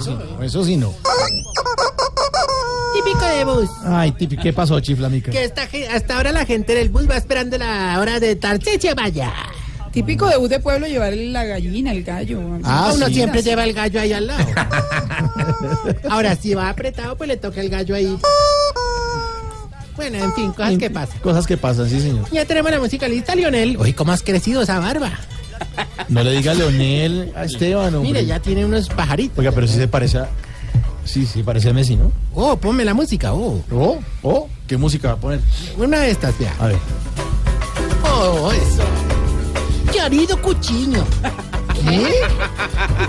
eso sí no. Eso sí no. Típico de bus. Ay, Tipi, ¿qué pasó, chiflamica? Que esta hasta ahora la gente del bus va esperando la hora de Tarchiche vaya. Típico de bus de pueblo llevar la gallina, el gallo. Ah, Uno sí. siempre lleva el gallo ahí al lado. Ahora, si va apretado, pues le toca el gallo ahí. Bueno, en fin, cosas que pasan. Cosas que pasan, sí, señor. Ya tenemos la música lista, Lionel. Uy, ¿cómo has crecido esa barba? No le diga a Leonel a Esteban, hombre. Mire, ya tiene unos pajaritos. Oiga, pero sí se parece a... Sí, sí, parece a Messi, ¿no? Oh, ponme la música, oh. Oh, oh, ¿qué música va a poner? Una de estas, vea. A ver. Oh, eso. Querido cuchiño. ¿Qué?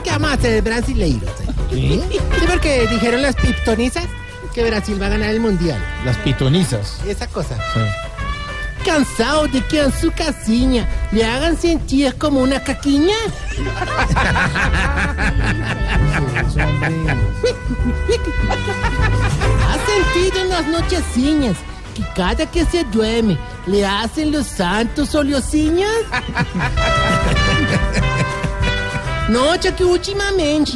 ¿Qué vamos a hacer brasileiros? ¿Qué? Sí, porque dijeron las piptonizas que Brasil va a ganar el mundial. Las pitonizas. Esa cosa. Sí. Cansado de que en su casiña le hagan sentir como una caquiña. ¿Ha sentido en las nocheciñas que cada que se duerme le hacen los santos oleosiñas? Noche que últimamente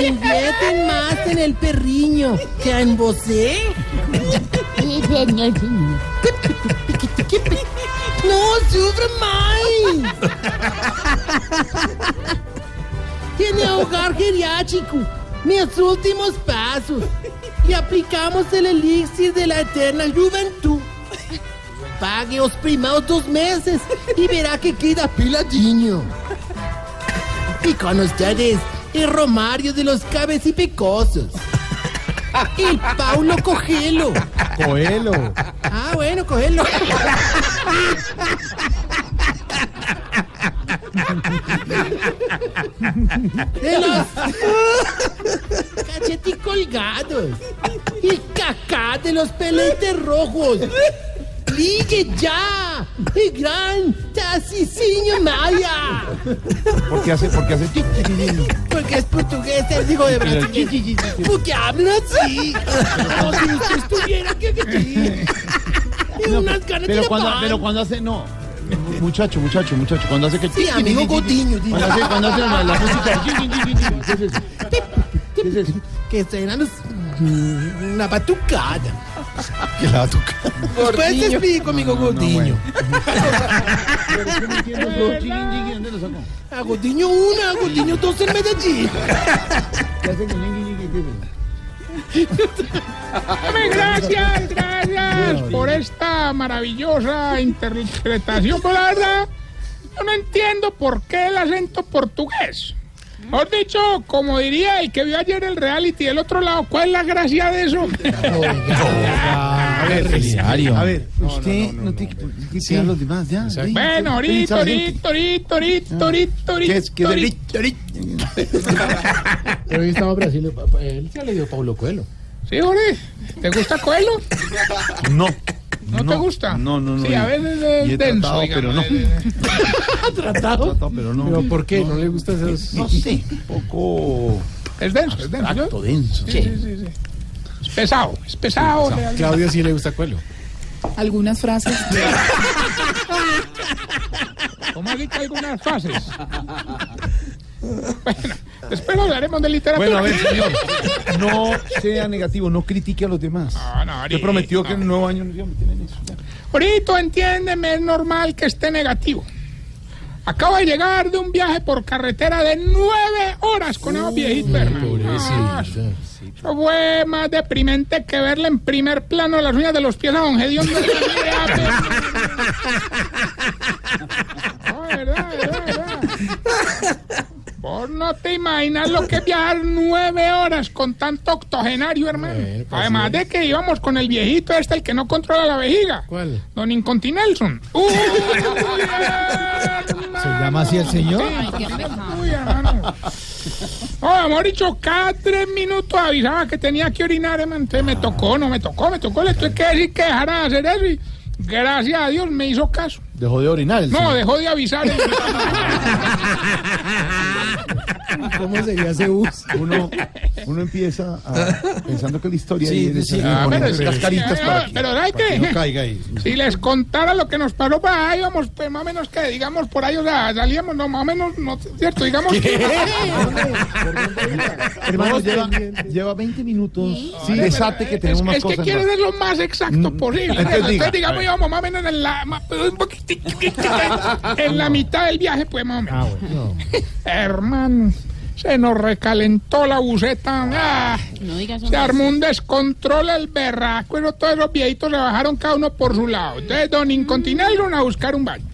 invierten más en el perriño que en vosé. No, sufre más. Tiene hogar geriátrico, mis últimos pasos. Y aplicamos el elixir de la eterna juventud. Pague los primeros dos meses y verá que queda piladinho. Y con ustedes, el Romario de los cabecipicosos. El Paulo Cogelo. Coelho. Ah, bueno, cogelo. De los cachetis colgados. El cacá de los peletes rojos. ¡Ligue ya! ¡El gran Tacicinho Maya! ¿Por qué hace, por qué hace tic, tic, tic? Porque es portugués, el hijo de Brasil. Porque hablan así. Como si usted estuviera que que- Y unas ganas Pero de cuando, pan. pero cuando hace, no. Muchacho, muchacho, muchacho, cuando hace que... Sí, amigo dice. Cuando hace, cuando hace la, la música... ¿Qué es eso? ¿Qué es? Que serán los- una batucada. Que la batuca. Después te explico, amigo Godiño. ¿Dónde lo sacó? A Godiño una, a Godiño dos en Medellín. Gracias, gracias por esta maravillosa interpretación. Pues la verdad, yo no entiendo por qué el acento portugués. Mejor dicho, como diría el que vio ayer el reality del otro lado, ¿cuál es la gracia de eso? A ver. A ver, usted no tiene que sí. a los demás, ya. bueno, ahorita, ahorita, ahorita, ahorita, ahorita, ¿Qué? ¿Qué ahorita, ahorita. Pero hoy estaba Brasil, él se le dio Paulo Coelho. Sí, Jorge, ¿te gusta Coelho? No. ¿No, te gusta? No, no, no. Sí, a veces es he denso, tratado, pero no. digamos. ¿Tratado? Tratado, pero no. ¿Pero por qué? ¿No le gusta esos...? No sé, un poco Es denso, es denso. denso. Sí, sí, sí. Es pesado, es pesado. realmente. Claudia sí le gusta Coelho. Algunas frases. Como ahorita algunas fases. Bueno, después hablaremos de literatura. Bueno, a ver, señor, no sea negativo, no critique a los demás. No, no, ahorita, prometió que en el nuevo año no iba a eso. ya. Ahorita, entiéndeme, es normal que esté negativo. Acabo de llegar de un viaje por carretera de nueve horas con esos viejitos, hermano. No, Eso fue más deprimente que verle en primer plano las uñas de los pies a Don Gedeón. No, verdad, verdad. Vos no te imaginas lo que es viajar nueve horas con tanto octogenario, hermano. Bueno, pues Además de que íbamos con el viejito este, el que no controla la vejiga. ¿Cuál? Don Incontinelson. Uy, ¿Se llama así el señor? Uy, hermano. No, hemos dicho, cada tres minutos avisaba que tenía que orinar, hermano. Entonces me tocó, no me tocó, me tocó. Le tuve que decir que dejara de hacer eso y gracias a Dios me hizo caso. Dejó de orinar el No, señor. dejó de avisar. ¿Cómo sería ese bus? Uno, uno empieza a- pensando que la historia Sí, es sí, Ah, pero, sí, cascaritas sí, para que, pero hay para que que- no caiga ahí. Si les contara lo que nos pasó para ahí, vamos, pues más o menos que digamos por ahí, o sea, salíamos, no, más o menos, no, cierto, digamos. Hermano, lleva, lleva 20 minutos. Sí, desate que tenemos es, más es que cosas. quiere ser lo más exacto Mm, posible. entonces Entonces, diga, digamos, íbamos más o menos en la, ma- un poquitico, en la mitad del viaje, pues más o menos. Hermano, se nos recalentó la buceta. Ah, No digas se armó un descontrol el berraco. Eso, todos esos viejitos se bajaron cada uno por su lado. Entonces, don Incontinelron a buscar un baño.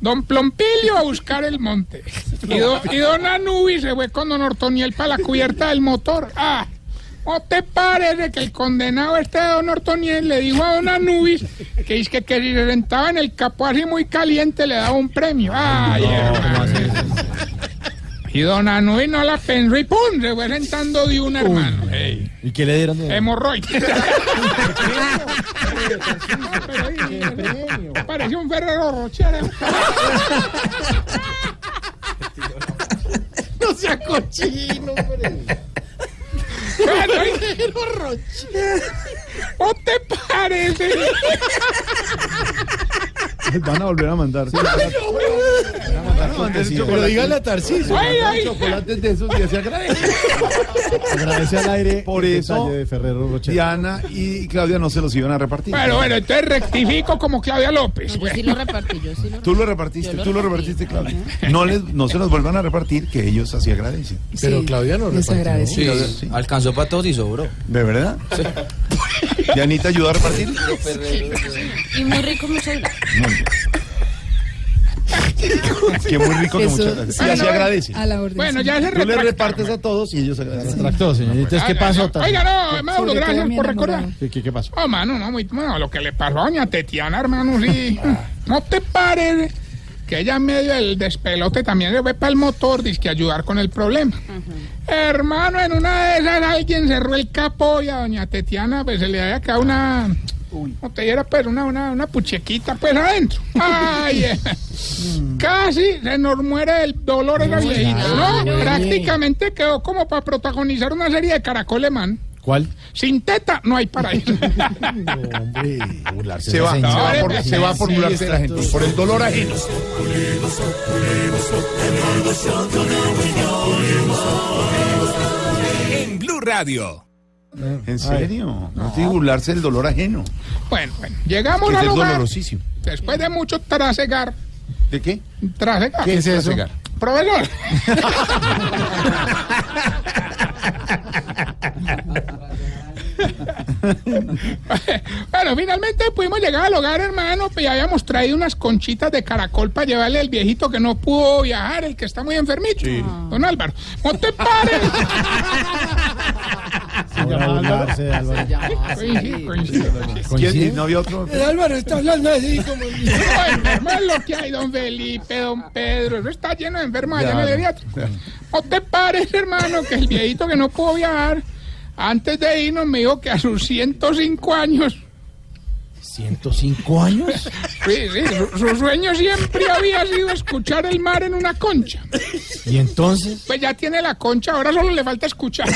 Don Plompilio a buscar el monte. Y, do- y don Anubis se fue con don Ortoniel para la cubierta del motor. Ah, ¿no te parece que el condenado este de don Ortoniel le dijo a don Anubis que es que, que si se sentaba en el capó así muy caliente le daba un premio? Ay, hermano. Y don Anubis no la pensó y ¡pum! Se fue sentando de una, hermano. Ey. ¿Y qué le dieron de Hemorroides. Pareció un Ferrero Rocher. No sea cochino, hombre. Ferrero Rocher. ¿O te parece? Van a volver a mandar. sí. Pero dígale a Tarcisio. Ay, ay. Chocolates de esos y se agradece. Agradece al aire. Por eso, de Ferrero Rocher. Diana y Claudia no se los iban a repartir. Bueno, bueno, entonces rectifico como Claudia López. No, yo sí lo repartí, yo sí lo Tú lo repartiste, lo tú lo repartiste, Claudia. No, les, no se los vuelvan a repartir, que ellos así agradecen. Pero Claudia no les repartió. agradece. Sí, sí. Alcanzó para todos y sobró. ¿De verdad? ¿Dianita ayudó a repartir? Y muy rico, muchas gracias. Muy bien. Qué muy rico que muchas gracias. Y así no, agradecen. A la orden. Bueno, ya se Tú le repartes a todos y ellos agradecen. Retractó, señorita. ¿Qué pasó, Oiga, no, Mauro, gracias por recordar. ¿Qué, pasó? Oh, mano, no, muy, bueno, lo que le pasó a doña Tetiana, hermano, sí. ¿No te parece que ella en medio del despelote también se fue para el motor, dice que ayudar con el problema? Hermano, en una de esas alguien cerró el capó y a doña Tetiana pues se le había quedado una... No te diera pues una, una, una puchequita pues adentro. Ay, eh. Casi se nos muere el dolor esa viejita. No, prácticamente quedó como para protagonizar una serie de Caracol man. ¿Cuál? Sin teta no hay paraíso. Hombre, burlarse Se va, la se va, por, se va a formularse la gente por el dolor ajeno. En Blue Radio. ¿En serio? No tiene que burlarse del dolor ajeno. Bueno, bueno, llegamos Que al es lugar dolorosísimo. después de mucho trasegar. ¿De qué? Trasegar. ¿Qué es eso? Profesor. bueno, finalmente pudimos llegar al hogar, hermano, pues ya habíamos traído unas conchitas de caracol para llevarle al viejito que no pudo viajar, el que está muy enfermito. Don Álvaro, ¿no te pares? Burlarse de Álvaro. Coincido, coincido. ¿Quién? ¿Coincide? ¿No había otro? Álvaro está hablando así como... Hermano, lo que hay, don Felipe, don Pedro, eso está lleno de enfermos allá en el geriatra. ¿No te parece, hermano, que el viejito que no pudo viajar, antes de irnos me dijo que a sus 105 años, ¿105 años? sí, sí, su, su sueño siempre había sido escuchar el mar en una concha. ¿Y entonces? Pues ya tiene la concha, ahora solo le falta escuchar.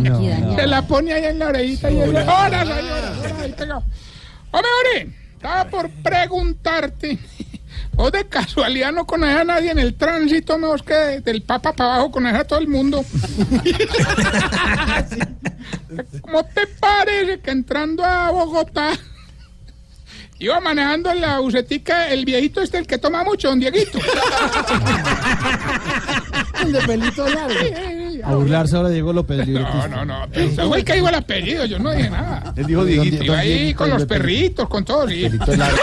No. Se la pone ahí en la orejita y ella, ahí pegado. Hombre, hombre, estaba por preguntarte. ¿Vos de casualidad no conoces a nadie en el tránsito? Es que del Papa para abajo conoces a todo el mundo. ¿Cómo te parece que entrando a Bogotá iba manejando en la bucetica el viejito este, el que toma mucho, don Dieguito? El de pelito largo. A burlarse ahora Diego López, No, no, no. Fue el que el apellido, yo no dije nada. Él dijo Dieguito. Iba ahí Dieguito, con los perritos, con todos. sí. Pelito largo.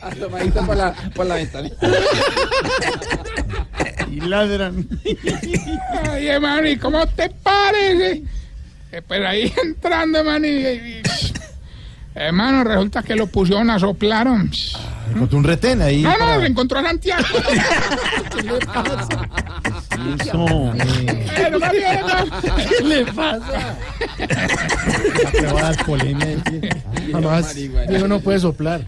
Asomadito por la, por la ventana. Y ladran. Ay, hermano, ¿y cómo te parece? Eh, pues ahí entrando, hermano, y, y- hermano, resulta que lo pusieron a soplaron. Encontró un retén ahí. No, no, se encontró a Santiago. ¿Qué le pasa? Le va a dar alcoholemia. decir. Jamás. Diego no puede soplar.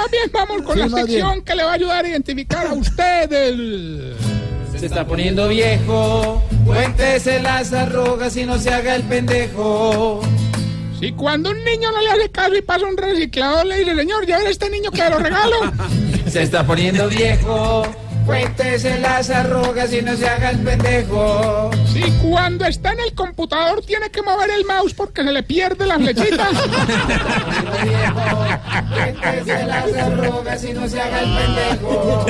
más bien vamos con Sí, la sección que le va a ayudar a identificar a usted el... Se está poniendo viejo. Cuéntese las arrugas y no se haga el pendejo. Si cuando un niño no le hace caso y pasa un reciclador, le dice, señor, ya ver este niño que lo regalo. Se está poniendo viejo. Cuéntese las arrugas y no se haga el pendejo. Si cuando está en el computador tiene que mover el mouse porque se le pierde la flechita. Cuéntese las arrugas y no se haga el pendejo.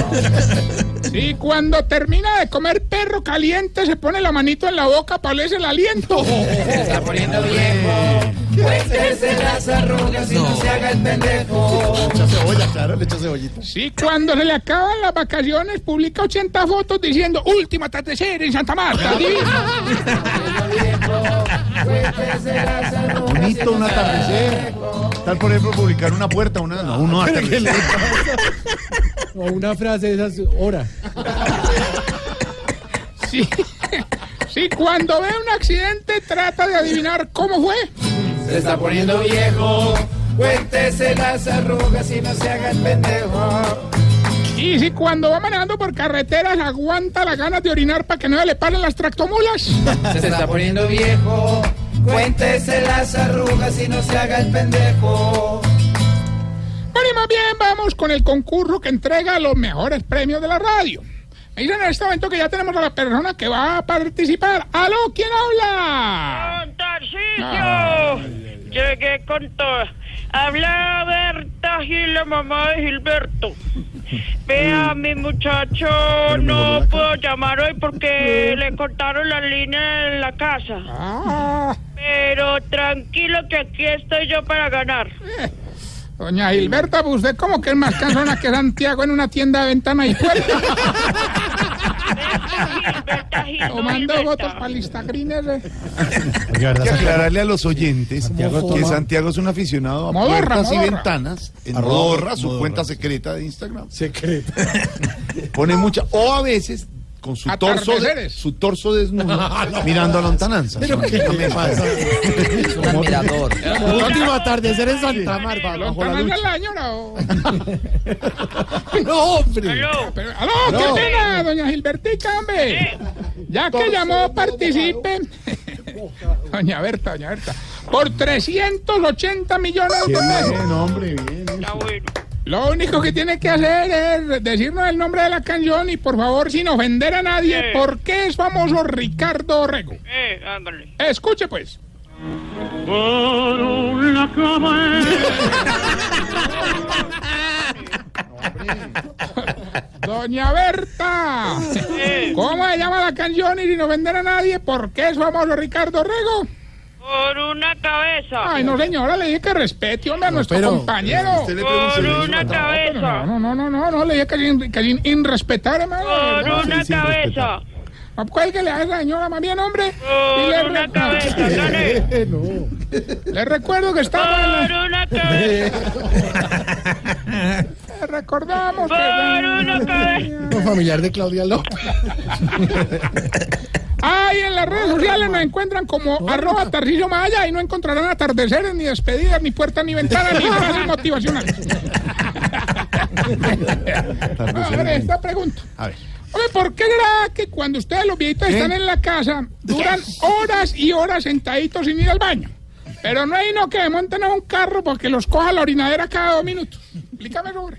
Si cuando termina de comer perro caliente se pone la manito en la boca para olerse el aliento. Se está poniendo viejo. Cuéntese las arrugas y no se haga el pendejo. Echa cebolla, claro, le echa cebollita. Si cuando se le acaban las vacaciones publica 80 fotos diciendo última atardecer en Santa Marta. divino". Cuéntese las arrugas. Bonito un atardecer. Tal, por ejemplo, publicar una puerta, una. No, uno atardecer. O una frase de esas, hora. Si, si cuando ve un accidente trata de adivinar cómo fue. Se está poniendo viejo. Cuéntese las arrugas y no se haga el pendejo. Y si cuando va manejando por carreteras aguanta las ganas de orinar para que no le paren las tractomulas. Se está poniendo viejo. Cuéntese las arrugas y no se haga el pendejo. Bueno, y más bien vamos con el concurso que entrega los mejores premios de la radio. Me dicen en este momento que ya tenemos a la persona que va a participar. ¡Aló! ¿Quién habla? ¡Don Tarcisio! Llegué con todo. Habla Berta Gil, la mamá de Gilberto. Vea, mi muchacho no puedo llamar hoy porque le cortaron la línea en la casa. Ah, Pero tranquilo que aquí estoy yo para ganar. doña Gilberta, pues usted como que es más cansona que Santiago en una tienda de ventana y puerta. Berta Gil, Tomando votos para listagrines. eh. Hay que aclararle a los oyentes Santiago que toma- Santiago es un aficionado a Modorra, puertas y modorra. ventanas en Arroba Modorra, su Modorra. cuenta secreta de Instagram. Secreto. Pone mucha, o a veces con su torso, de- su torso desnudo mirando a lontananza. Pero qué le pasa. Es un admirador. Último atardecer en Santa Marta, ¿Lo bajo la luz. la señora o...? No, hombre. Aló. Pero, ¡Aló! ¡Qué No. pena, doña Gilbertica, hombre! Ya que llamó, participe. doña Berta, doña Berta. Por 380 millones de pesos. Bien, hombre, bien. Lo único que tiene que hacer es decirnos el nombre de la canción y por favor, sin ofender a nadie, Eh. ¿por qué es famoso Ricardo Rego? Eh, ándale. Escuche pues. Por una Doña Berta, Eh, ¿cómo se llama la canción y sin ofender a nadie? ¿Por qué es famoso Ricardo Rego? Por una cabeza. Ay, no señora, le dije que respete, hombre, a nuestro pero- compañero. Usted le Por una No, cabeza. no, no, no, no, no, le dije que sin, que sin irrespetar, hermano. Por No, una sin cabeza. no, cuélguele a esa señora, más bien, hombre. Por Y le, una re- cabeza. Dale. Eh, no. le recuerdo que en Por la- una cabeza. le recordamos Por una que... cabeza. Un familiar de Claudia López. Ay, en las redes sociales nos encuentran como arroba Tarcillo Maya y no encontrarán atardeceres, ni despedidas, ni puertas, ni ventanas, ni frases motivacionales. A ver, esta pregunta. A ver. Oye, ¿por qué será que cuando ustedes los viejitos están en la casa duran horas y horas sentaditos sin ir al baño? Pero no hay no que monten a un carro porque los coja la orinadera cada dos minutos. Explícame sobre.